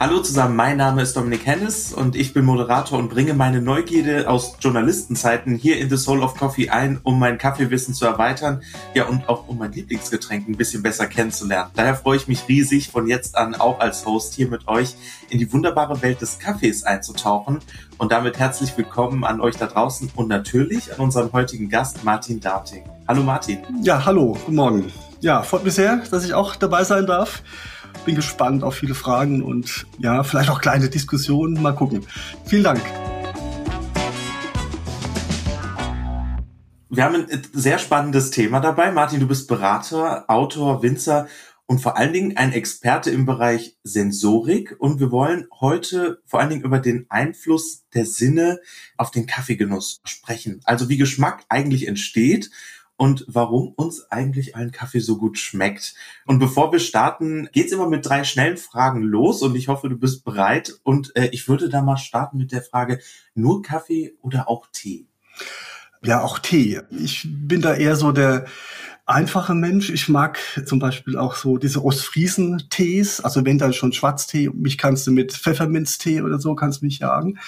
Hallo zusammen, mein Name ist Dominik Hennis und ich bin Moderator und bringe meine Neugierde aus Journalistenzeiten hier in The Soul of Coffee ein, um mein Kaffeewissen zu erweitern, ja und auch um mein Lieblingsgetränk ein bisschen besser kennenzulernen. Daher freue ich mich riesig, von jetzt an auch als Host hier mit euch in die wunderbare Welt des Kaffees einzutauchen und damit herzlich willkommen an euch da draußen und natürlich an unserem heutigen Gast Martin Darting. Hallo Martin. Ja, hallo, guten Morgen. Ja, freut mich sehr, dass ich auch dabei sein darf bin gespannt auf viele Fragen und ja, vielleicht auch kleine Diskussionen. Mal gucken. Vielen Dank. Wir haben ein sehr spannendes Thema dabei. Martin, du bist Berater, Autor, Winzer und vor allen Dingen ein Experte im Bereich Sensorik. Und wir wollen heute vor allen Dingen über den Einfluss der Sinne auf den Kaffeegenuss sprechen. Also wie Geschmack eigentlich entsteht und warum uns eigentlich ein Kaffee so gut schmeckt. Und bevor wir starten, geht's immer mit drei schnellen Fragen los und ich hoffe, du bist bereit. Und äh, ich würde da mal starten mit der Frage, nur Kaffee oder auch Tee? Ja, auch Tee. Ich bin da eher so der einfache Mensch. Ich mag zum Beispiel auch so diese Ostfriesen-Tees. Also wenn dann schon Schwarztee, mich kannst du mit Pfefferminztee oder so, kannst mich jagen.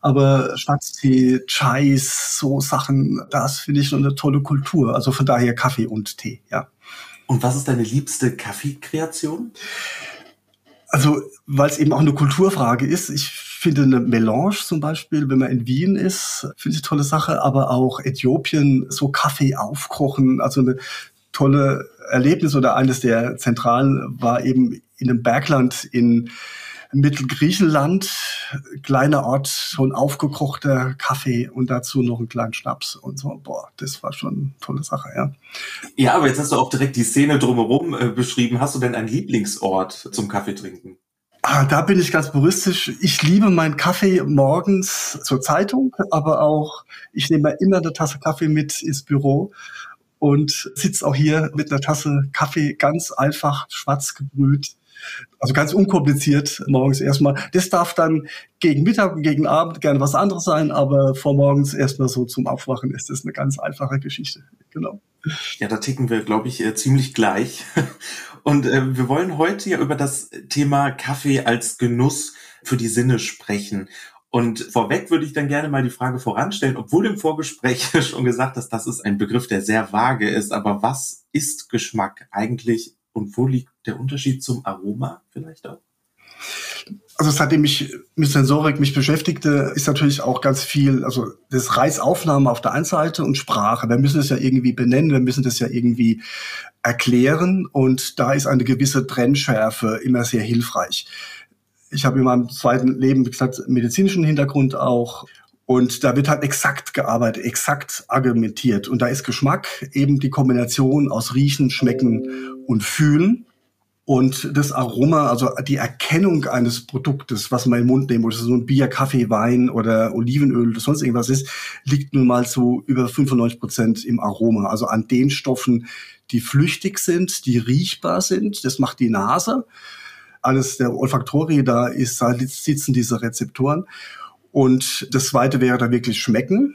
Aber Schwarztee, Chais, so Sachen, das finde ich schon eine tolle Kultur. Also von daher Kaffee und Tee, ja. Und was ist deine liebste Kaffeekreation? Also, weil es eben auch eine Kulturfrage ist. Ich finde eine Melange zum Beispiel, wenn man in Wien ist, finde ich eine tolle Sache. Aber auch Äthiopien, so Kaffee aufkochen, also eine tolle Erlebnis oder eines der zentralen war eben in einem Bergland in Mittelgriechenland, kleiner Ort, ein aufgekochter Kaffee und dazu noch einen kleinen Schnaps und so. Boah, das war schon eine tolle Sache, ja. Ja, aber jetzt hast du auch direkt die Szene drumherum äh, beschrieben. Hast du denn einen Lieblingsort zum Kaffeetrinken? Ah, da bin ich ganz puristisch. Ich liebe meinen Kaffee morgens zur Zeitung, aber auch, ich nehme immer eine Tasse Kaffee mit ins Büro und sitze auch hier mit einer Tasse Kaffee ganz einfach schwarz gebrüht also ganz unkompliziert morgens erstmal. Das darf dann gegen Mittag und gegen Abend gerne was anderes sein, aber vor morgens erstmal so zum Aufwachen ist das eine ganz einfache Geschichte. Genau. Ja, da ticken wir, glaube ich, äh, ziemlich gleich. Und äh, wir wollen heute ja über das Thema Kaffee als Genuss für die Sinne sprechen. Und vorweg würde ich dann gerne mal die Frage voranstellen, obwohl im Vorgespräch schon gesagt hast, das ist ein Begriff, der sehr vage ist. Aber was ist Geschmack eigentlich und wo liegt der Unterschied zum Aroma vielleicht auch? Also seitdem ich mit Sensorik mich beschäftigte, ist natürlich auch ganz viel, also das Reisaufnahme auf der einen Seite und Sprache. Wir müssen es ja irgendwie benennen, wir müssen das ja irgendwie erklären und da ist eine gewisse Trennschärfe immer sehr hilfreich. Ich habe in meinem zweiten Leben, wie gesagt, medizinischen Hintergrund auch und da wird halt exakt gearbeitet, exakt argumentiert. Und da ist Geschmack eben die Kombination aus Riechen, Schmecken und Fühlen. Und das Aroma, also die Erkennung eines Produktes, was man im Mund nehmen, es so ein Bier, Kaffee, Wein oder Olivenöl oder sonst irgendwas ist, liegt nun mal zu über 95 Prozent im Aroma. Also an den Stoffen, die flüchtig sind, die riechbar sind. Das macht die Nase. Alles der Olfaktorie, da ist, da sitzen diese Rezeptoren. Und das zweite wäre dann wirklich schmecken.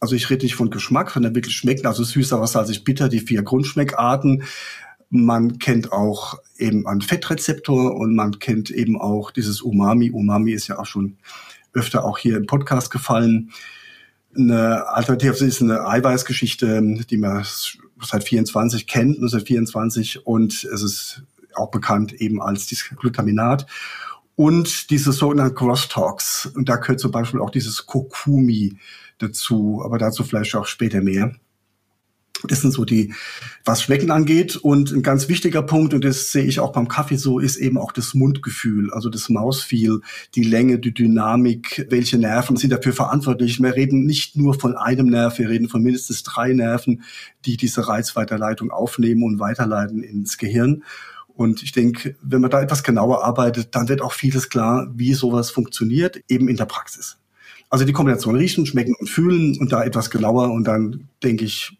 Also ich rede nicht von Geschmack, sondern wirklich schmecken, also süß, aber salzig, bitter, die vier Grundschmeckarten. Man kennt auch eben einen Fettrezeptor und man kennt eben auch dieses Umami. Umami ist ja auch schon öfter auch hier im Podcast gefallen. Eine Alternative ist eine Eiweißgeschichte, die man seit 24 kennt, 1924 und es ist auch bekannt eben als dieses Glutaminat und diese sogenannten Crosstalks. Und da gehört zum Beispiel auch dieses Kokumi dazu, aber dazu vielleicht auch später mehr. Das sind so die, was Schmecken angeht. Und ein ganz wichtiger Punkt, und das sehe ich auch beim Kaffee so, ist eben auch das Mundgefühl, also das Mausfeel, die Länge, die Dynamik, welche Nerven sind dafür verantwortlich. Wir reden nicht nur von einem Nerv, wir reden von mindestens drei Nerven, die diese Reizweiterleitung aufnehmen und weiterleiten ins Gehirn. Und ich denke, wenn man da etwas genauer arbeitet, dann wird auch vieles klar, wie sowas funktioniert, eben in der Praxis. Also die Kombination riechen, schmecken und fühlen und da etwas genauer und dann denke ich,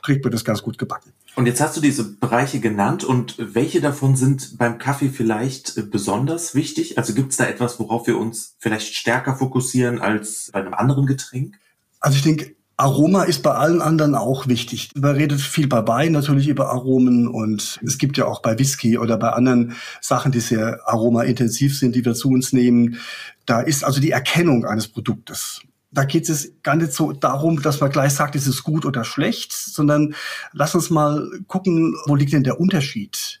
kriegt man das ganz gut gebacken. Und jetzt hast du diese Bereiche genannt und welche davon sind beim Kaffee vielleicht äh, besonders wichtig? Also gibt es da etwas, worauf wir uns vielleicht stärker fokussieren als bei einem anderen Getränk? Also ich denke, Aroma ist bei allen anderen auch wichtig. Man redet viel bei Wein natürlich über Aromen und es gibt ja auch bei Whisky oder bei anderen Sachen, die sehr aromaintensiv sind, die wir zu uns nehmen. Da ist also die Erkennung eines Produktes. Da geht es gar nicht so darum, dass man gleich sagt, ist es gut oder schlecht, sondern lass uns mal gucken, wo liegt denn der Unterschied?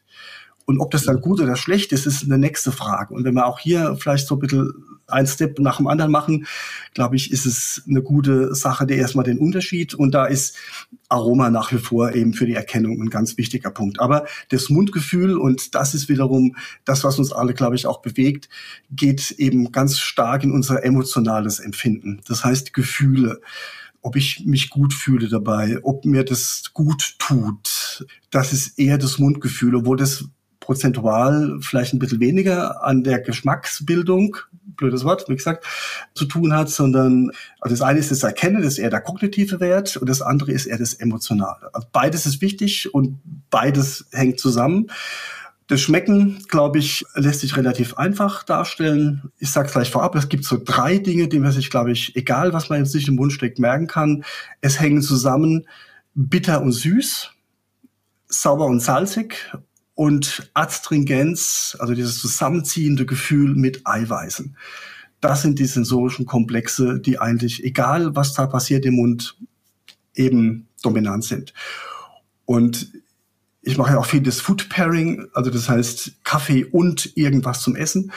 Und ob das dann gut oder schlecht ist, ist eine nächste Frage. Und wenn wir auch hier vielleicht so ein bisschen ein Step nach dem anderen machen, glaube ich, ist es eine gute Sache, der erstmal den Unterschied. Und da ist Aroma nach wie vor eben für die Erkennung ein ganz wichtiger Punkt. Aber das Mundgefühl, und das ist wiederum das, was uns alle, glaube ich, auch bewegt, geht eben ganz stark in unser emotionales Empfinden. Das heißt Gefühle ob ich mich gut fühle dabei, ob mir das gut tut. Das ist eher das Mundgefühl, obwohl das prozentual vielleicht ein bisschen weniger an der Geschmacksbildung, blödes Wort, wie gesagt, zu tun hat, sondern also das eine ist das Erkennen, das ist eher der kognitive Wert und das andere ist eher das Emotionale. Also beides ist wichtig und beides hängt zusammen. Das Schmecken, glaube ich, lässt sich relativ einfach darstellen. Ich sage gleich vorab, es gibt so drei Dinge, die man sich, glaube ich, egal was man jetzt sich im Mund steckt, merken kann. Es hängen zusammen bitter und süß, sauer und salzig und Adstringenz, also dieses zusammenziehende Gefühl mit Eiweißen. Das sind die sensorischen Komplexe, die eigentlich, egal was da passiert im Mund, eben dominant sind. Und ich mache ja auch viel das Food Pairing, also das heißt Kaffee und irgendwas zum Essen.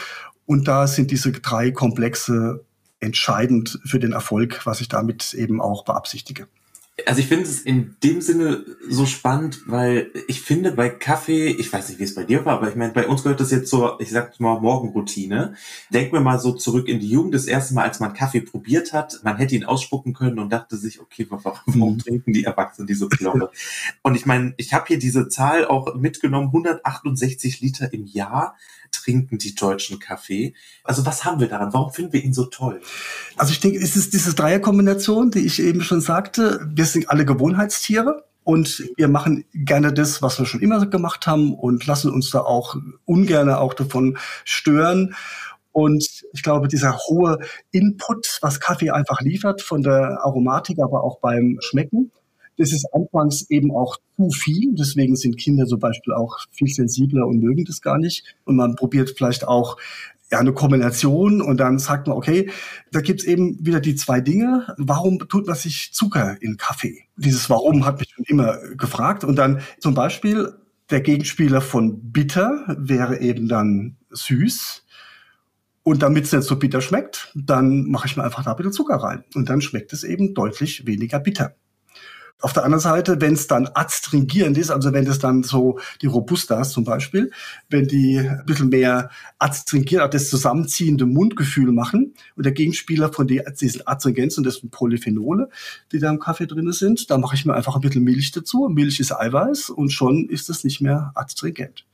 Und da sind diese drei Komplexe entscheidend für den Erfolg, was ich damit eben auch beabsichtige. Also ich finde es in dem Sinne so spannend, weil ich finde bei Kaffee, ich weiß nicht, wie es bei dir war, aber ich meine, bei uns gehört das jetzt zur, ich sag mal, Morgenroutine. Denken wir mal so zurück in die Jugend, das erste Mal, als man Kaffee probiert hat, man hätte ihn ausspucken können und dachte sich, okay, warum, warum mhm. trinken die Erwachsenen diese Plombe? und ich meine, ich habe hier diese Zahl auch mitgenommen, 168 Liter im Jahr trinken die Deutschen Kaffee. Also was haben wir daran? Warum finden wir ihn so toll? Also ich denke, es ist diese Dreierkombination, die ich eben schon sagte. Wir sind alle Gewohnheitstiere. Und wir machen gerne das, was wir schon immer gemacht haben und lassen uns da auch ungern auch davon stören. Und ich glaube, dieser hohe Input, was Kaffee einfach liefert, von der Aromatik, aber auch beim Schmecken, das ist anfangs eben auch zu viel. Deswegen sind Kinder zum Beispiel auch viel sensibler und mögen das gar nicht. Und man probiert vielleicht auch ja, eine Kombination und dann sagt man, okay, da gibt's eben wieder die zwei Dinge. Warum tut man sich Zucker in Kaffee? Dieses Warum hat mich schon immer gefragt. Und dann zum Beispiel der Gegenspieler von bitter wäre eben dann süß. Und damit es nicht so bitter schmeckt, dann mache ich mir einfach da ein bisschen Zucker rein. Und dann schmeckt es eben deutlich weniger bitter. Auf der anderen Seite, wenn es dann adstringierend ist, also wenn das dann so die Robustas zum Beispiel, wenn die ein bisschen mehr adstringiert, das zusammenziehende Mundgefühl machen und der Gegenspieler von diesen Adstringenzen, das sind Polyphenole, die da im Kaffee drin sind, da mache ich mir einfach ein bisschen Milch dazu. Milch ist Eiweiß und schon ist es nicht mehr adstringent.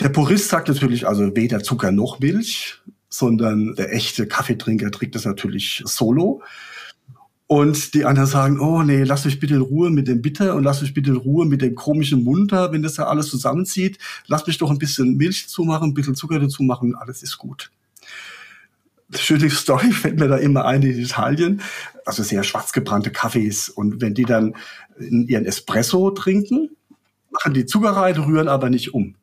Der Purist sagt natürlich also weder Zucker noch Milch, sondern der echte Kaffeetrinker trinkt das natürlich solo. Und die anderen sagen, oh nee, lass mich bitte in Ruhe mit dem Bitter und lass mich bitte in Ruhe mit dem komischen Munter, wenn das da alles zusammenzieht. Lass mich doch ein bisschen Milch zumachen, ein bisschen Zucker dazu machen, alles ist gut. Schöne Story fällt mir da immer ein in Italien. Also sehr schwarzgebrannte Kaffees. Und wenn die dann ihren Espresso trinken, machen die Zucker rein, rühren aber nicht um.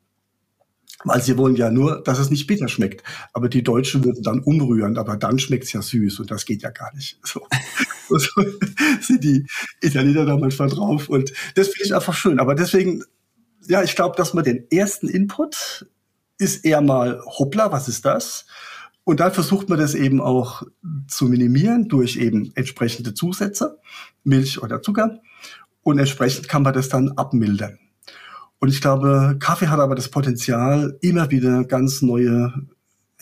Weil sie wollen ja nur, dass es nicht bitter schmeckt. Aber die Deutschen würden dann umrühren, aber dann schmeckt es ja süß und das geht ja gar nicht. So. so sind die Italiener da manchmal drauf. Und das finde ich einfach schön. Aber deswegen, ja, ich glaube, dass man den ersten Input ist eher mal, hoppla, was ist das? Und dann versucht man das eben auch zu minimieren durch eben entsprechende Zusätze, Milch oder Zucker. Und entsprechend kann man das dann abmildern. Und ich glaube, Kaffee hat aber das Potenzial, immer wieder ganz neue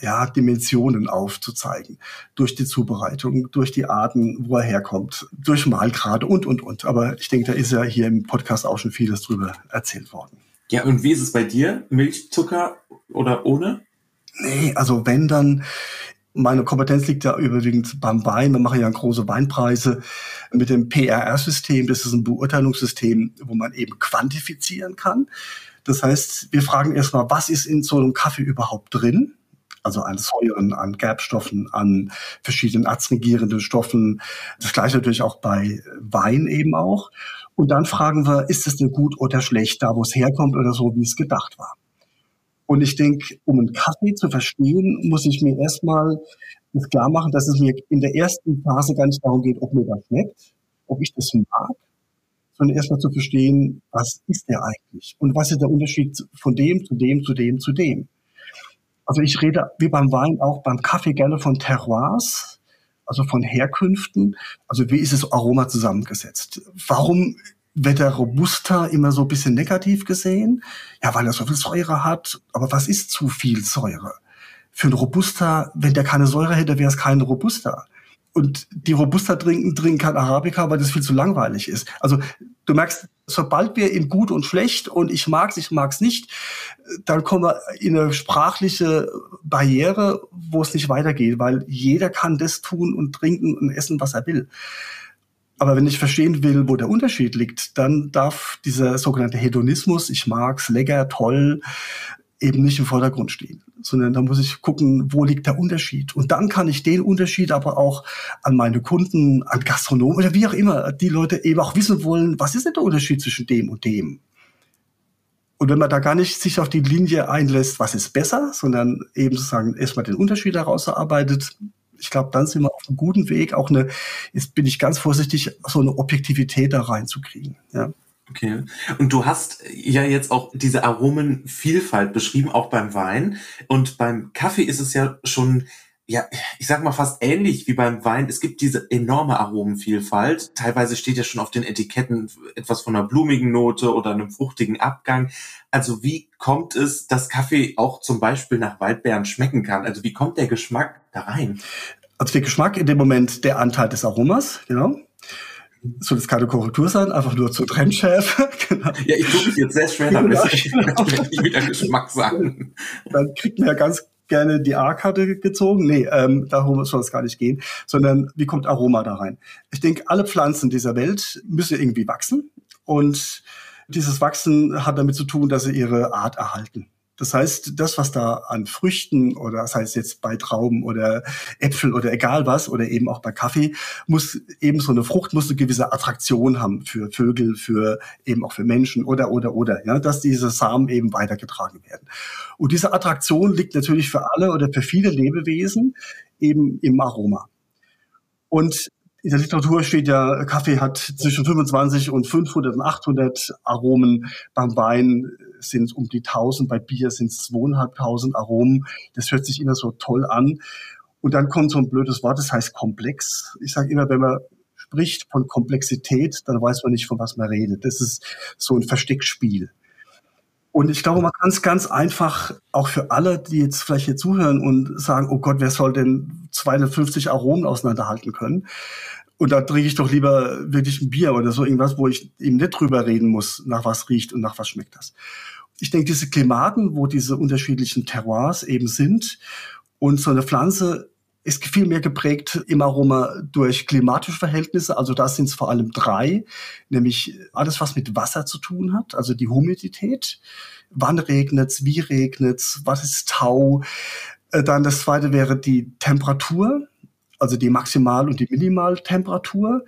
ja, Dimensionen aufzuzeigen. Durch die Zubereitung, durch die Arten, wo er herkommt, durch Mahlgrade und, und, und. Aber ich denke, da ist ja hier im Podcast auch schon vieles drüber erzählt worden. Ja, und wie ist es bei dir? Milch, Zucker oder ohne? Nee, also wenn dann, Meine Kompetenz liegt ja überwiegend beim Wein. Wir machen ja große Weinpreise mit dem PRR-System. Das ist ein Beurteilungssystem, wo man eben quantifizieren kann. Das heißt, wir fragen erstmal, was ist in so einem Kaffee überhaupt drin? Also an Säuren, an Gerbstoffen, an verschiedenen adstringierenden Stoffen. Das gleiche natürlich auch bei Wein eben auch. Und dann fragen wir, ist es denn gut oder schlecht, da wo es herkommt oder so, wie es gedacht war. Und ich denke, um einen Kaffee zu verstehen, muss ich mir erstmal das klar machen, dass es mir in der ersten Phase gar nicht darum geht, ob mir das schmeckt, ob ich das mag, sondern erstmal zu verstehen, was ist der eigentlich und was ist der Unterschied von dem zu dem zu dem zu dem. Also ich rede wie beim Wein auch beim Kaffee gerne von Terroirs, also von Herkünften. Also wie ist das Aroma zusammengesetzt? Warum der Robusta immer so ein bisschen negativ gesehen? Ja, weil er so viel Säure hat. Aber was ist zu viel Säure? Für einen Robusta, wenn der keine Säure hätte, wäre es kein Robusta. Und die Robusta trinken, trinken kein Arabica, weil das viel zu langweilig ist. Also du merkst, sobald wir in gut und schlecht und ich mag's, ich mag's nicht, dann kommen wir in eine sprachliche Barriere, wo es nicht weitergeht, weil jeder kann das tun und trinken und essen, was er will. Aber wenn ich verstehen will, wo der Unterschied liegt, dann darf dieser sogenannte Hedonismus, ich mag's, lecker, toll, eben nicht im Vordergrund stehen, sondern da muss ich gucken, wo liegt der Unterschied. Und dann kann ich den Unterschied aber auch an meine Kunden, an Gastronomen oder wie auch immer, die Leute eben auch wissen wollen, was ist denn der Unterschied zwischen dem und dem? Und wenn man da gar nicht sich auf die Linie einlässt, was ist besser, sondern eben sozusagen erstmal den Unterschied daraus erarbeitet, ich glaube, dann sind wir auf einem guten Weg, auch eine, jetzt bin ich ganz vorsichtig, so eine Objektivität da reinzukriegen. Ja. Okay. Und du hast ja jetzt auch diese Aromenvielfalt beschrieben, auch beim Wein. Und beim Kaffee ist es ja schon, ja, ich sag mal fast ähnlich wie beim Wein. Es gibt diese enorme Aromenvielfalt. Teilweise steht ja schon auf den Etiketten etwas von einer blumigen Note oder einem fruchtigen Abgang. Also wie kommt es, dass Kaffee auch zum Beispiel nach Waldbeeren schmecken kann? Also wie kommt der Geschmack da rein? Also der Geschmack in dem Moment der Anteil des Aromas, genau soll das keine Korrektur sein, einfach nur zur Trennschärfe. genau. Ja, ich tue mich jetzt sehr schwer damit, genau. wenn ich wieder Geschmack sagen. Dann kriegt man ja ganz gerne die A-Karte gezogen. Nee, ähm, darum soll es gar nicht gehen, sondern wie kommt Aroma da rein? Ich denke, alle Pflanzen dieser Welt müssen irgendwie wachsen und dieses Wachsen hat damit zu tun, dass sie ihre Art erhalten. Das heißt, das, was da an Früchten oder das heißt jetzt bei Trauben oder Äpfel oder egal was oder eben auch bei Kaffee, muss eben so eine Frucht muss eine gewisse Attraktion haben für Vögel, für eben auch für Menschen oder oder oder, ja, dass diese Samen eben weitergetragen werden. Und diese Attraktion liegt natürlich für alle oder für viele Lebewesen eben im Aroma. Und in der Literatur steht ja, Kaffee hat zwischen 25 und 500 und 800 Aromen. Beim Wein sind es um die 1000, bei Bier sind es 2500 Aromen. Das hört sich immer so toll an. Und dann kommt so ein blödes Wort, das heißt komplex. Ich sage immer, wenn man spricht von Komplexität, dann weiß man nicht, von was man redet. Das ist so ein Versteckspiel. Und ich glaube, man kann es ganz einfach auch für alle, die jetzt vielleicht hier zuhören und sagen, oh Gott, wer soll denn 250 Aromen auseinanderhalten können? Und da trinke ich doch lieber wirklich ein Bier oder so irgendwas, wo ich eben nicht drüber reden muss, nach was riecht und nach was schmeckt das. Ich denke, diese Klimaten, wo diese unterschiedlichen Terroirs eben sind und so eine Pflanze ist viel mehr geprägt im Aroma durch klimatische Verhältnisse. Also da sind es vor allem drei, nämlich alles, was mit Wasser zu tun hat, also die Humidität. Wann regnet's? Wie regnet's? Was ist Tau? Äh, dann das zweite wäre die Temperatur, also die Maximal- und die Minimaltemperatur.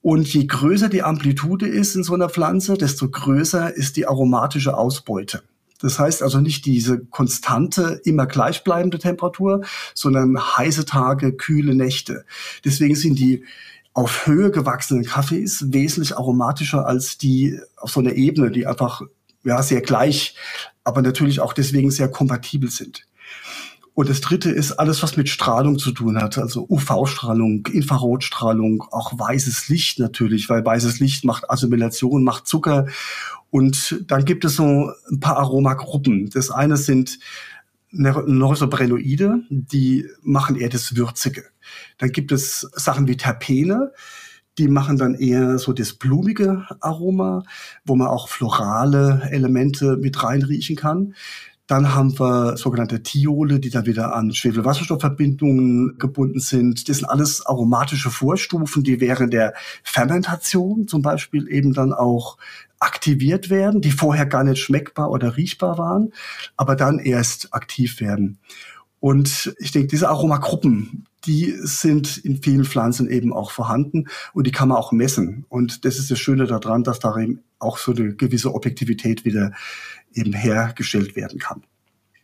Und je größer die Amplitude ist in so einer Pflanze, desto größer ist die aromatische Ausbeute. Das heißt also nicht diese konstante, immer gleichbleibende Temperatur, sondern heiße Tage, kühle Nächte. Deswegen sind die auf Höhe gewachsenen Kaffees wesentlich aromatischer als die auf so einer Ebene, die einfach ja sehr gleich, aber natürlich auch deswegen sehr kompatibel sind. Und das dritte ist alles, was mit Strahlung zu tun hat, also UV-Strahlung, Infrarotstrahlung, auch weißes Licht natürlich, weil weißes Licht macht Assimilation, macht Zucker und dann gibt es so ein paar Aromagruppen. Das eine sind Neurobrenoide, die machen eher das Würzige. Dann gibt es Sachen wie Terpene, die machen dann eher so das blumige Aroma, wo man auch florale Elemente mit reinriechen kann. Dann haben wir sogenannte Thiole, die dann wieder an Schwefelwasserstoffverbindungen gebunden sind. Das sind alles aromatische Vorstufen, die während der Fermentation zum Beispiel eben dann auch aktiviert werden, die vorher gar nicht schmeckbar oder riechbar waren, aber dann erst aktiv werden. Und ich denke, diese Aromagruppen, die sind in vielen Pflanzen eben auch vorhanden und die kann man auch messen. Und das ist das Schöne daran, dass da eben auch so eine gewisse Objektivität wieder eben hergestellt werden kann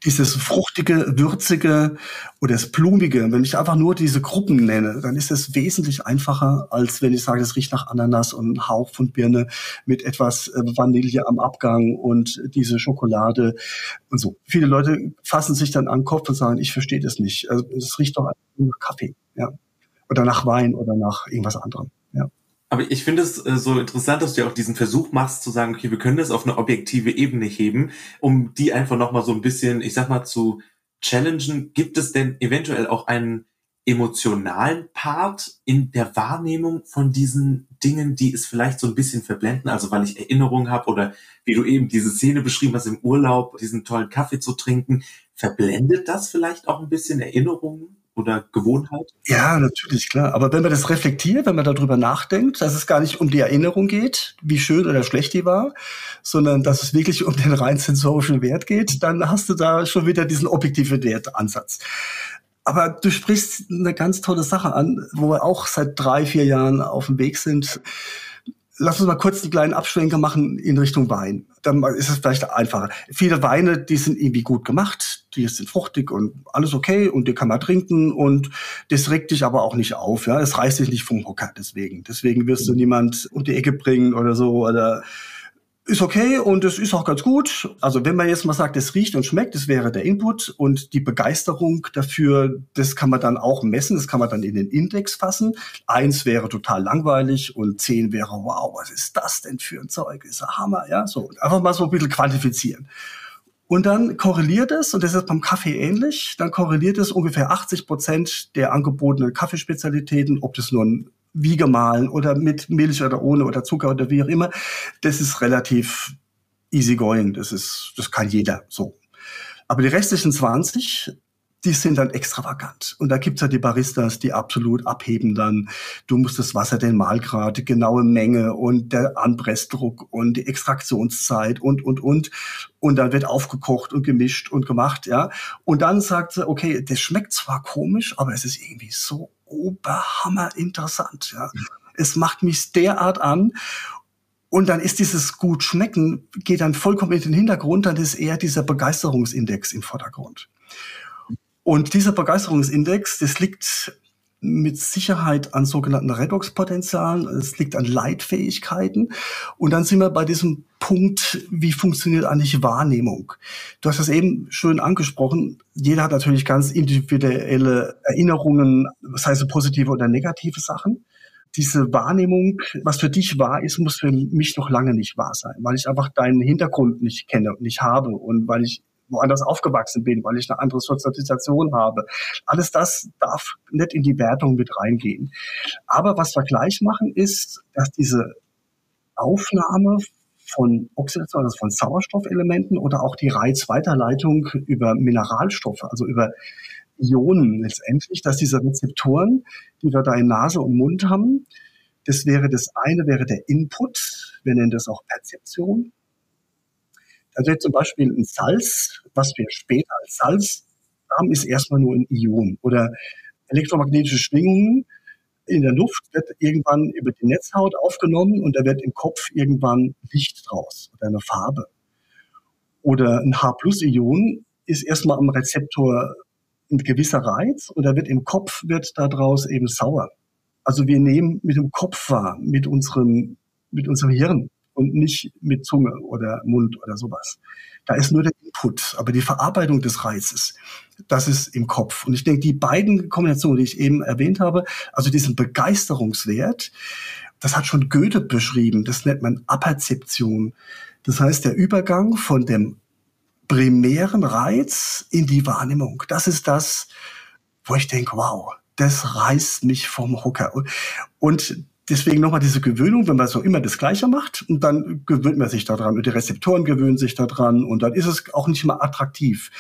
dieses fruchtige, würzige oder das blumige, wenn ich einfach nur diese Gruppen nenne, dann ist es wesentlich einfacher, als wenn ich sage, es riecht nach Ananas und Hauch von Birne mit etwas äh, Vanille am Abgang und diese Schokolade und so. Viele Leute fassen sich dann an den Kopf und sagen, ich verstehe das nicht. Also, es riecht doch nach Kaffee, ja. Oder nach Wein oder nach irgendwas anderem. Aber ich finde es äh, so interessant, dass du ja auch diesen Versuch machst zu sagen, okay, wir können das auf eine objektive Ebene heben, um die einfach nochmal so ein bisschen, ich sag mal, zu challengen. Gibt es denn eventuell auch einen emotionalen Part in der Wahrnehmung von diesen Dingen, die es vielleicht so ein bisschen verblenden, also weil ich Erinnerungen habe oder wie du eben diese Szene beschrieben hast im Urlaub, diesen tollen Kaffee zu trinken, verblendet das vielleicht auch ein bisschen Erinnerungen? Oder Gewohnheit? Ja, natürlich, klar. Aber wenn man das reflektiert, wenn man darüber nachdenkt, dass es gar nicht um die Erinnerung geht, wie schön oder schlecht die war, sondern dass es wirklich um den rein sensorischen Wert geht, dann hast du da schon wieder diesen objektiven Wertansatz. Aber du sprichst eine ganz tolle Sache an, wo wir auch seit drei, vier Jahren auf dem Weg sind. Lass uns mal kurz einen kleinen Abschwenker machen in Richtung Wein. Dann ist es vielleicht einfacher. Viele Weine, die sind irgendwie gut gemacht, die sind fruchtig und alles okay und die kann man trinken und das regt dich aber auch nicht auf. Ja, es reißt dich nicht vom Hocker deswegen. Deswegen wirst du niemand um die Ecke bringen oder so oder ist okay und es ist auch ganz gut. Also wenn man jetzt mal sagt, es riecht und schmeckt, das wäre der Input und die Begeisterung dafür, das kann man dann auch messen, das kann man dann in den Index fassen. Eins wäre total langweilig und zehn wäre, wow, was ist das denn für ein Zeug? Ist ein Hammer, ja, so. Einfach mal so ein bisschen quantifizieren. Und dann korreliert es, und das ist beim Kaffee ähnlich, dann korreliert es ungefähr 80 Prozent der angebotenen Kaffeespezialitäten, ob das nur ein wie gemahlen oder mit Milch oder ohne oder Zucker oder wie auch immer. Das ist relativ easy going. Das ist, das kann jeder so. Aber die restlichen 20, die sind dann extravagant. Und da gibt's ja die Baristas, die absolut abheben dann. Du musst das Wasser, den Mahlgrad, die genaue Menge und der Anpressdruck und die Extraktionszeit und, und, und. Und dann wird aufgekocht und gemischt und gemacht, ja. Und dann sagt sie, okay, das schmeckt zwar komisch, aber es ist irgendwie so oberhammer interessant. Ja. Es macht mich derart an. Und dann ist dieses gut schmecken, geht dann vollkommen in den Hintergrund, dann ist eher dieser Begeisterungsindex im Vordergrund. Und dieser Begeisterungsindex, das liegt mit Sicherheit an sogenannten Redoxpotenzialen, es liegt an Leitfähigkeiten. Und dann sind wir bei diesem Punkt, wie funktioniert eigentlich Wahrnehmung? Du hast das eben schön angesprochen. Jeder hat natürlich ganz individuelle Erinnerungen, sei es positive oder negative Sachen. Diese Wahrnehmung, was für dich wahr ist, muss für mich noch lange nicht wahr sein, weil ich einfach deinen Hintergrund nicht kenne und nicht habe und weil ich woanders aufgewachsen bin, weil ich eine andere Sozialisation habe. Alles das darf nicht in die Wertung mit reingehen. Aber was wir gleich machen, ist, dass diese Aufnahme von Oxidation, also von Sauerstoffelementen oder auch die Reizweiterleitung über Mineralstoffe, also über Ionen letztendlich, dass diese Rezeptoren, die wir da in Nase und Mund haben, das wäre das eine, wäre der Input, wir nennen das auch Perzeption. Also zum Beispiel ein Salz, was wir später als Salz haben, ist erstmal nur ein Ion oder elektromagnetische Schwingungen in der Luft wird irgendwann über die Netzhaut aufgenommen und da wird im Kopf irgendwann Licht draus oder eine Farbe. Oder ein H-Plus-Ion ist erstmal am Rezeptor ein gewisser Reiz und da wird im Kopf wird daraus eben sauer. Also wir nehmen mit dem Kopf wahr, mit unserem, mit unserem Hirn und nicht mit Zunge oder Mund oder sowas. Da ist nur der Input, aber die Verarbeitung des Reizes, das ist im Kopf. Und ich denke, die beiden Kombinationen, die ich eben erwähnt habe, also diesen Begeisterungswert, das hat schon Goethe beschrieben, das nennt man Aperzeption. Das heißt, der Übergang von dem primären Reiz in die Wahrnehmung. Das ist das, wo ich denke, wow, das reißt mich vom Hocker. Und deswegen nochmal diese Gewöhnung, wenn man so immer das Gleiche macht und dann gewöhnt man sich daran und die Rezeptoren gewöhnen sich daran und dann ist es auch nicht mehr attraktiv.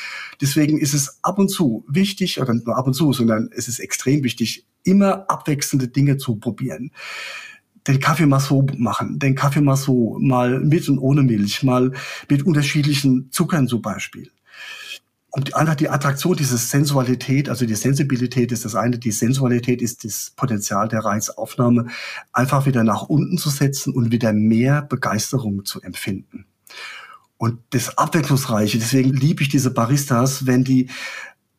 Deswegen ist es ab und zu wichtig, oder nicht nur ab und zu, sondern es ist extrem wichtig, immer abwechselnde Dinge zu probieren. Den Kaffee mal so machen, den Kaffee mal so, mal mit und ohne Milch, mal mit unterschiedlichen Zuckern zum Beispiel und einfach die Attraktion, diese Sensualität, also die Sensibilität ist das eine, die Sensualität ist das Potenzial der Reizaufnahme, einfach wieder nach unten zu setzen und wieder mehr Begeisterung zu empfinden. Und das Abwechslungsreiche, deswegen liebe ich diese Baristas, wenn die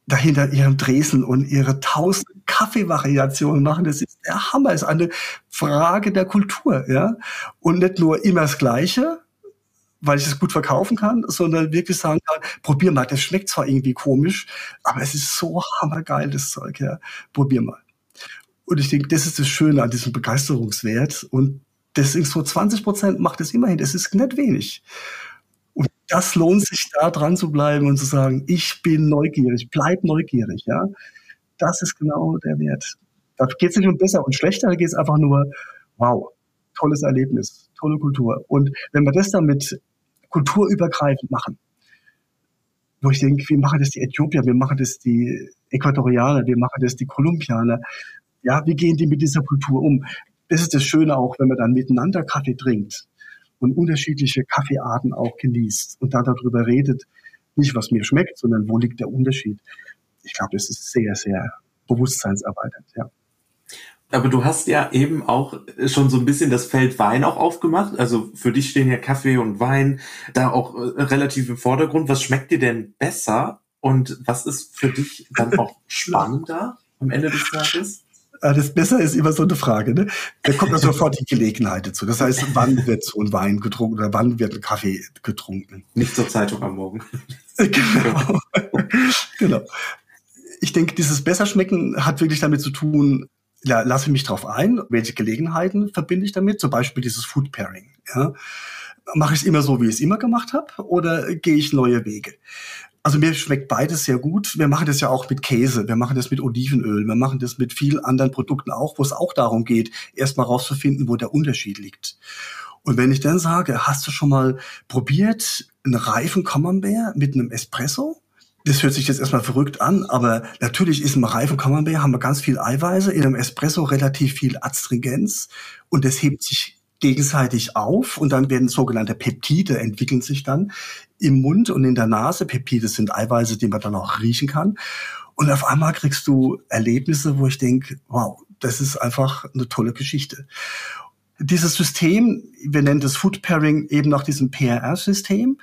dahinter ihren Dresen und ihre tausend Kaffeevariationen machen. Das ist der Hammer, ist eine Frage der Kultur, ja. Und nicht nur immer das Gleiche, weil ich es gut verkaufen kann, sondern wirklich sagen kann, probier mal, das schmeckt zwar irgendwie komisch, aber es ist so hammergeil, das Zeug, ja. Probier mal. Und ich denke, das ist das Schöne an diesem Begeisterungswert. Und deswegen so 20 Prozent macht es immerhin. Das ist nicht wenig. Und das lohnt sich, da dran zu bleiben und zu sagen, ich bin neugierig, bleib neugierig, ja. Das ist genau der Wert. Da geht es nicht um besser und schlechter, da geht es einfach nur, wow, tolles Erlebnis, tolle Kultur. Und wenn wir das dann mit kulturübergreifend machen. Wo ich denke, wir machen das die Äthiopier, wir machen das die Äquatorianer, wir machen das die Kolumbianer. Ja, wie gehen die mit dieser Kultur um? Das ist das Schöne auch, wenn man dann miteinander Kaffee trinkt und unterschiedliche Kaffeearten auch genießt und dann darüber redet, nicht was mir schmeckt, sondern wo liegt der Unterschied. Ich glaube, das ist sehr, sehr bewusstseinserweiternd, ja. Aber du hast ja eben auch schon so ein bisschen das Feld Wein auch aufgemacht. Also für dich stehen ja Kaffee und Wein da auch äh, relativ im Vordergrund. Was schmeckt dir denn besser? Und was ist für dich dann auch spannender am Ende des Tages? Das Besser ist immer so eine Frage. Ne? Da kommt ja sofort die Gelegenheit dazu. Das heißt, wann wird so ein Wein getrunken oder wann wird ein Kaffee getrunken? Nicht zur Zeitung am Morgen. genau. genau. Ich denke, dieses Besserschmecken hat wirklich damit zu tun, ja, lasse mich darauf ein, welche Gelegenheiten verbinde ich damit, zum Beispiel dieses Food Pairing. Ja. Mache ich es immer so, wie ich es immer gemacht habe, oder gehe ich neue Wege? Also mir schmeckt beides sehr gut. Wir machen das ja auch mit Käse, wir machen das mit Olivenöl, wir machen das mit vielen anderen Produkten auch, wo es auch darum geht, erstmal rauszufinden, wo der Unterschied liegt. Und wenn ich dann sage, hast du schon mal probiert, einen reifen Camembert mit einem Espresso? Das hört sich jetzt erstmal verrückt an, aber natürlich ist im reifen Camembert haben wir ganz viel Eiweiße, in einem Espresso relativ viel Astringenz und das hebt sich gegenseitig auf und dann werden sogenannte Peptide entwickeln sich dann im Mund und in der Nase. Peptide sind Eiweiße, die man dann auch riechen kann. Und auf einmal kriegst du Erlebnisse, wo ich denke, wow, das ist einfach eine tolle Geschichte dieses System, wir nennen das Food Pairing eben nach diesem PRR-System.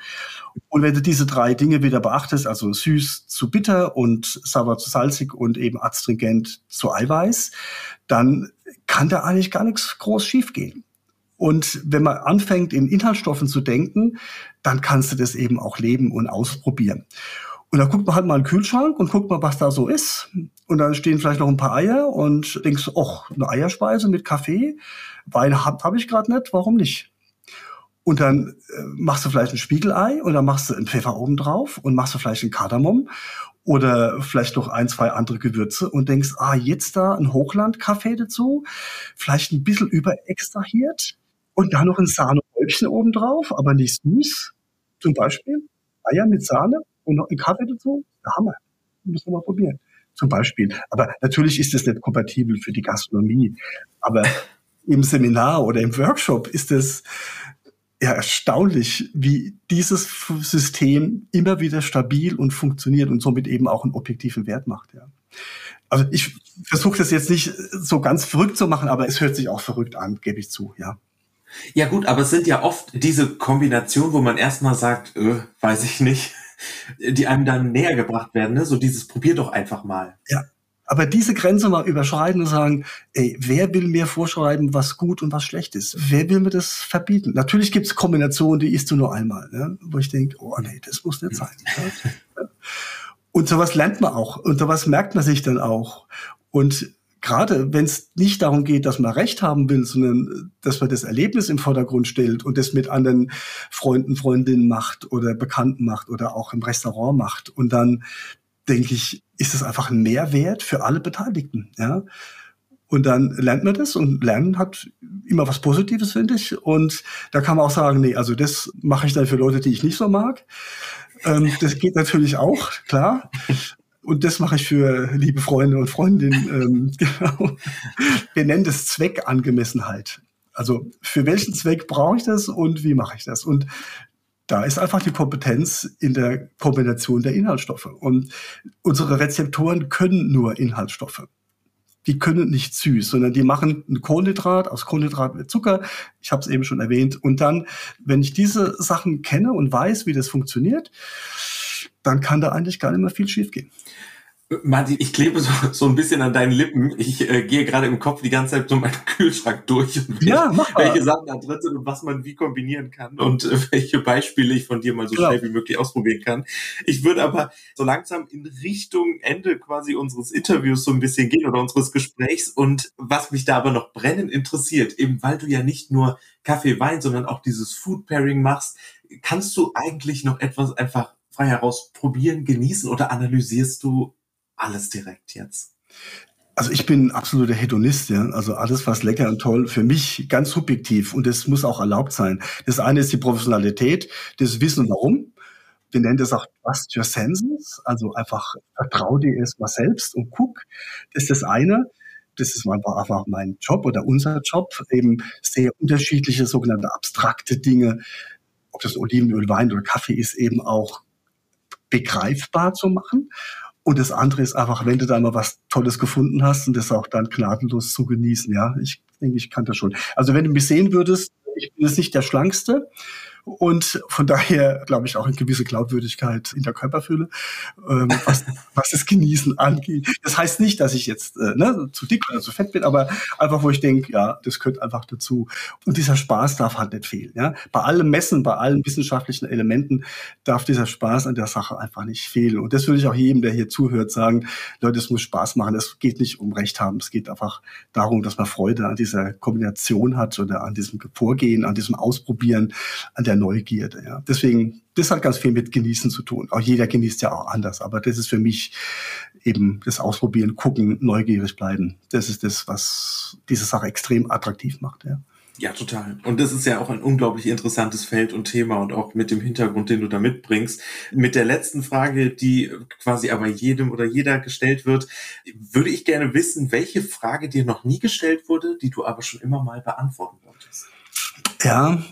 Und wenn du diese drei Dinge wieder beachtest, also süß zu bitter und sauer zu salzig und eben astringent zu Eiweiß, dann kann da eigentlich gar nichts groß schiefgehen. Und wenn man anfängt, in Inhaltsstoffen zu denken, dann kannst du das eben auch leben und ausprobieren. Und dann guckt man halt mal in den Kühlschrank und guckt mal, was da so ist. Und dann stehen vielleicht noch ein paar Eier und denkst, ach, eine Eierspeise mit Kaffee. Wein hab, hab ich gerade nicht, warum nicht? Und dann äh, machst du vielleicht ein Spiegelei und dann machst du einen Pfeffer oben drauf und machst du vielleicht einen Kardamom oder vielleicht noch ein, zwei andere Gewürze und denkst, ah, jetzt da ein Hochlandkaffee dazu, vielleicht ein bisschen überextrahiert und dann noch ein Sahnehäubchen oben drauf, aber nicht süß. Zum Beispiel Eier mit Sahne und noch einen Kaffee dazu, der Hammer. Müssen wir mal probieren. Zum Beispiel. Aber natürlich ist das nicht kompatibel für die Gastronomie. Aber im Seminar oder im Workshop ist es ja erstaunlich, wie dieses System immer wieder stabil und funktioniert und somit eben auch einen objektiven Wert macht. Ja. Also ich versuche das jetzt nicht so ganz verrückt zu machen, aber es hört sich auch verrückt an, gebe ich zu, ja. Ja gut, aber es sind ja oft diese Kombinationen, wo man erstmal sagt, äh, weiß ich nicht, die einem dann näher gebracht werden, ne? So dieses probier doch einfach mal. Ja. Aber diese Grenze mal überschreiten und sagen, ey, wer will mir vorschreiben, was gut und was schlecht ist? Wer will mir das verbieten? Natürlich gibt es Kombinationen, die isst du nur einmal, ne? wo ich denke, oh nee, das muss nicht sein. Ne? und sowas lernt man auch und sowas merkt man sich dann auch. Und gerade wenn es nicht darum geht, dass man Recht haben will, sondern dass man das Erlebnis im Vordergrund stellt und das mit anderen Freunden, Freundinnen macht oder Bekannten macht oder auch im Restaurant macht. Und dann denke ich, ist das einfach ein Mehrwert für alle Beteiligten. Ja? Und dann lernt man das und Lernen hat immer was Positives, finde ich. Und da kann man auch sagen, nee, also das mache ich dann für Leute, die ich nicht so mag. Ähm, das geht natürlich auch, klar. Und das mache ich für liebe Freunde und Freundinnen. Ähm, genau. Wir nennen das Zweckangemessenheit. Also für welchen Zweck brauche ich das und wie mache ich das? Und da ist einfach die Kompetenz in der Kombination der Inhaltsstoffe. Und unsere Rezeptoren können nur Inhaltsstoffe die können nicht süß, sondern die machen ein Kohlenhydrat, aus Kohlenhydrat mit Zucker, ich habe es eben schon erwähnt. Und dann, wenn ich diese Sachen kenne und weiß, wie das funktioniert, dann kann da eigentlich gar nicht mehr viel schiefgehen. Martin, ich klebe so, so ein bisschen an deinen Lippen. Ich äh, gehe gerade im Kopf die ganze Zeit so meinen Kühlschrank durch und welche, ja, welche Sachen da drin sind und was man wie kombinieren kann und äh, welche Beispiele ich von dir mal so genau. schnell wie möglich ausprobieren kann. Ich würde aber so langsam in Richtung Ende quasi unseres Interviews so ein bisschen gehen oder unseres Gesprächs und was mich da aber noch brennend interessiert, eben weil du ja nicht nur Kaffee, Wein, sondern auch dieses Food Pairing machst, kannst du eigentlich noch etwas einfach frei heraus probieren, genießen oder analysierst du alles direkt jetzt? Also ich bin absoluter Hedonist, ja. Also alles, was lecker und toll, für mich ganz subjektiv und das muss auch erlaubt sein. Das eine ist die Professionalität, das Wissen warum. Wir nennen das auch Trust Your Senses, also einfach vertrau dir erstmal selbst und guck. Das ist das eine. Das ist einfach mein Job oder unser Job, eben sehr unterschiedliche sogenannte abstrakte Dinge, ob das Olivenöl, Wein oder Kaffee ist, eben auch begreifbar zu machen. Und das andere ist einfach, wenn du da mal was Tolles gefunden hast und das auch dann gnadenlos zu genießen. Ja, ich denke, ich kann das schon. Also wenn du mich sehen würdest, ich bin jetzt nicht der Schlankste, und von daher glaube ich auch eine gewisse Glaubwürdigkeit in der Körperfülle, ähm, was, was das Genießen angeht. Das heißt nicht, dass ich jetzt äh, ne, zu dick oder zu fett bin, aber einfach, wo ich denke, ja, das gehört einfach dazu. Und dieser Spaß darf halt nicht fehlen. Ja? Bei allem Messen, bei allen wissenschaftlichen Elementen darf dieser Spaß an der Sache einfach nicht fehlen. Und das würde ich auch jedem, der hier zuhört, sagen, Leute, es muss Spaß machen. Es geht nicht um Recht haben. Es geht einfach darum, dass man Freude an dieser Kombination hat oder an diesem Vorgehen, an diesem Ausprobieren, an der der Neugierde. Ja. Deswegen, das hat ganz viel mit Genießen zu tun. Auch jeder genießt ja auch anders, aber das ist für mich eben das Ausprobieren, gucken, neugierig bleiben. Das ist das, was diese Sache extrem attraktiv macht. Ja. Ja, total. Und das ist ja auch ein unglaublich interessantes Feld und Thema und auch mit dem Hintergrund, den du da mitbringst. Mit der letzten Frage, die quasi aber jedem oder jeder gestellt wird, würde ich gerne wissen, welche Frage dir noch nie gestellt wurde, die du aber schon immer mal beantworten wolltest. Ja,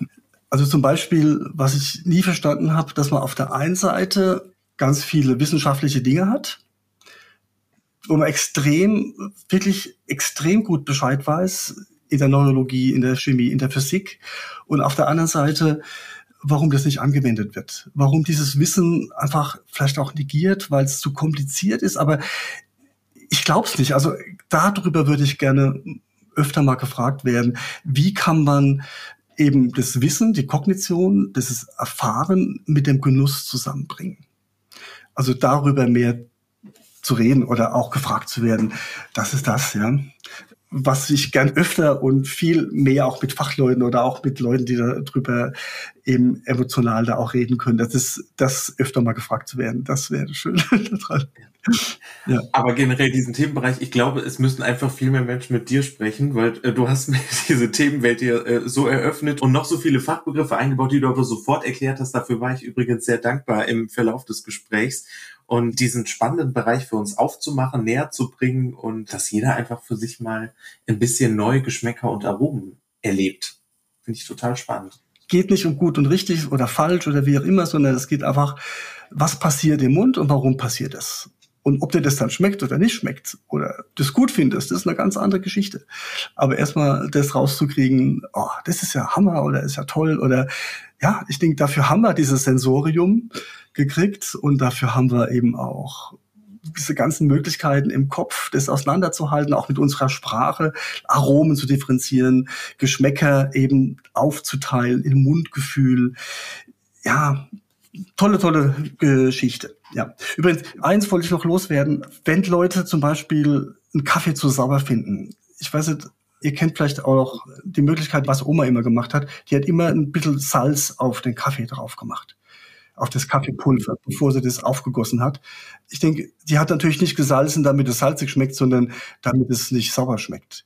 also zum Beispiel, was ich nie verstanden habe, dass man auf der einen Seite ganz viele wissenschaftliche Dinge hat, wo man extrem, wirklich extrem gut Bescheid weiß in der Neurologie, in der Chemie, in der Physik und auf der anderen Seite, warum das nicht angewendet wird, warum dieses Wissen einfach vielleicht auch negiert, weil es zu kompliziert ist, aber ich glaube es nicht. Also darüber würde ich gerne öfter mal gefragt werden, wie kann man eben das Wissen, die Kognition, das Erfahren mit dem Genuss zusammenbringen. Also darüber mehr zu reden oder auch gefragt zu werden, das ist das, ja. Was ich gern öfter und viel mehr auch mit Fachleuten oder auch mit Leuten, die darüber eben emotional da auch reden können, das ist das öfter mal gefragt zu werden. Das wäre schön ja. Aber generell diesen Themenbereich, ich glaube, es müssen einfach viel mehr Menschen mit dir sprechen, weil äh, du hast mir diese Themenwelt hier äh, so eröffnet und noch so viele Fachbegriffe eingebaut, die du aber sofort erklärt hast. Dafür war ich übrigens sehr dankbar im Verlauf des Gesprächs und diesen spannenden Bereich für uns aufzumachen, näher zu bringen und dass jeder einfach für sich mal ein bisschen neue Geschmäcker und Aromen erlebt. Finde ich total spannend. Geht nicht um gut und richtig oder falsch oder wie auch immer, sondern es geht einfach, was passiert im Mund und warum passiert es? Und ob dir das dann schmeckt oder nicht schmeckt oder das gut findest, das ist eine ganz andere Geschichte. Aber erstmal das rauszukriegen, oh, das ist ja Hammer oder ist ja toll oder ja, ich denke, dafür haben wir dieses Sensorium gekriegt und dafür haben wir eben auch diese ganzen Möglichkeiten im Kopf, das auseinanderzuhalten, auch mit unserer Sprache, Aromen zu differenzieren, Geschmäcker eben aufzuteilen, in Mundgefühl. Ja, tolle, tolle Geschichte. Ja. Übrigens, eins wollte ich noch loswerden. Wenn Leute zum Beispiel einen Kaffee zu sauer finden, ich weiß nicht, ihr kennt vielleicht auch die Möglichkeit, was Oma immer gemacht hat, die hat immer ein bisschen Salz auf den Kaffee drauf gemacht. Auf das Kaffeepulver, bevor sie das aufgegossen hat. Ich denke, die hat natürlich nicht gesalzen, damit es salzig schmeckt, sondern damit es nicht sauer schmeckt.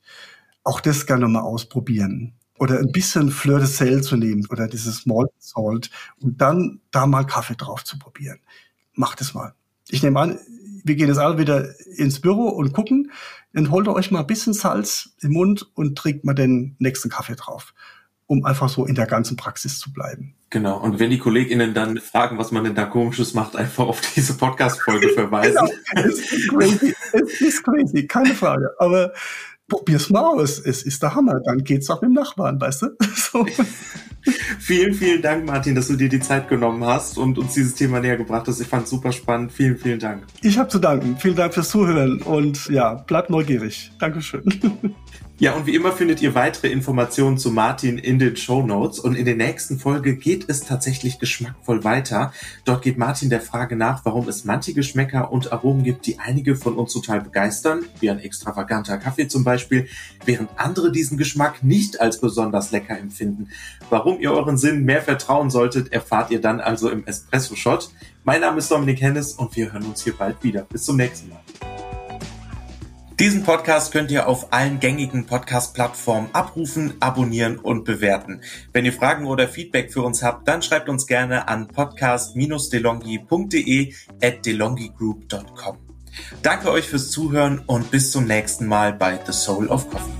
Auch das gerne mal ausprobieren. Oder ein bisschen Fleur de Sel zu nehmen oder dieses Malt Salt und dann da mal Kaffee drauf zu probieren. Macht es mal. Ich nehme an, wir gehen jetzt alle wieder ins Büro und gucken. Dann holt ihr euch mal ein bisschen Salz im Mund und trinkt mal den nächsten Kaffee drauf um einfach so in der ganzen Praxis zu bleiben. Genau. Und wenn die KollegInnen dann fragen, was man denn da komisches macht, einfach auf diese Podcast-Folge verweisen. genau. Es ist crazy. Es ist crazy. Keine Frage. Aber probier's mal aus. Es ist der Hammer. Dann geht's auch mit dem Nachbarn, weißt du? So. vielen, vielen Dank, Martin, dass du dir die Zeit genommen hast und uns dieses Thema näher gebracht hast. Ich fand es super spannend. Vielen, vielen Dank. Ich habe zu danken. Vielen Dank fürs Zuhören und ja, bleibt neugierig. Dankeschön. Ja, und wie immer findet ihr weitere Informationen zu Martin in den Show Notes. Und in der nächsten Folge geht es tatsächlich geschmackvoll weiter. Dort geht Martin der Frage nach, warum es manche Geschmäcker und Aromen gibt, die einige von uns total begeistern, wie ein extravaganter Kaffee zum Beispiel, während andere diesen Geschmack nicht als besonders lecker empfinden. Warum ihr euren Sinn mehr vertrauen solltet, erfahrt ihr dann also im Espresso Shot. Mein Name ist Dominik Hennes und wir hören uns hier bald wieder. Bis zum nächsten Mal. Diesen Podcast könnt ihr auf allen gängigen Podcast-Plattformen abrufen, abonnieren und bewerten. Wenn ihr Fragen oder Feedback für uns habt, dann schreibt uns gerne an podcast-delongi.de at delongigroup.com. Danke euch fürs Zuhören und bis zum nächsten Mal bei The Soul of Coffee.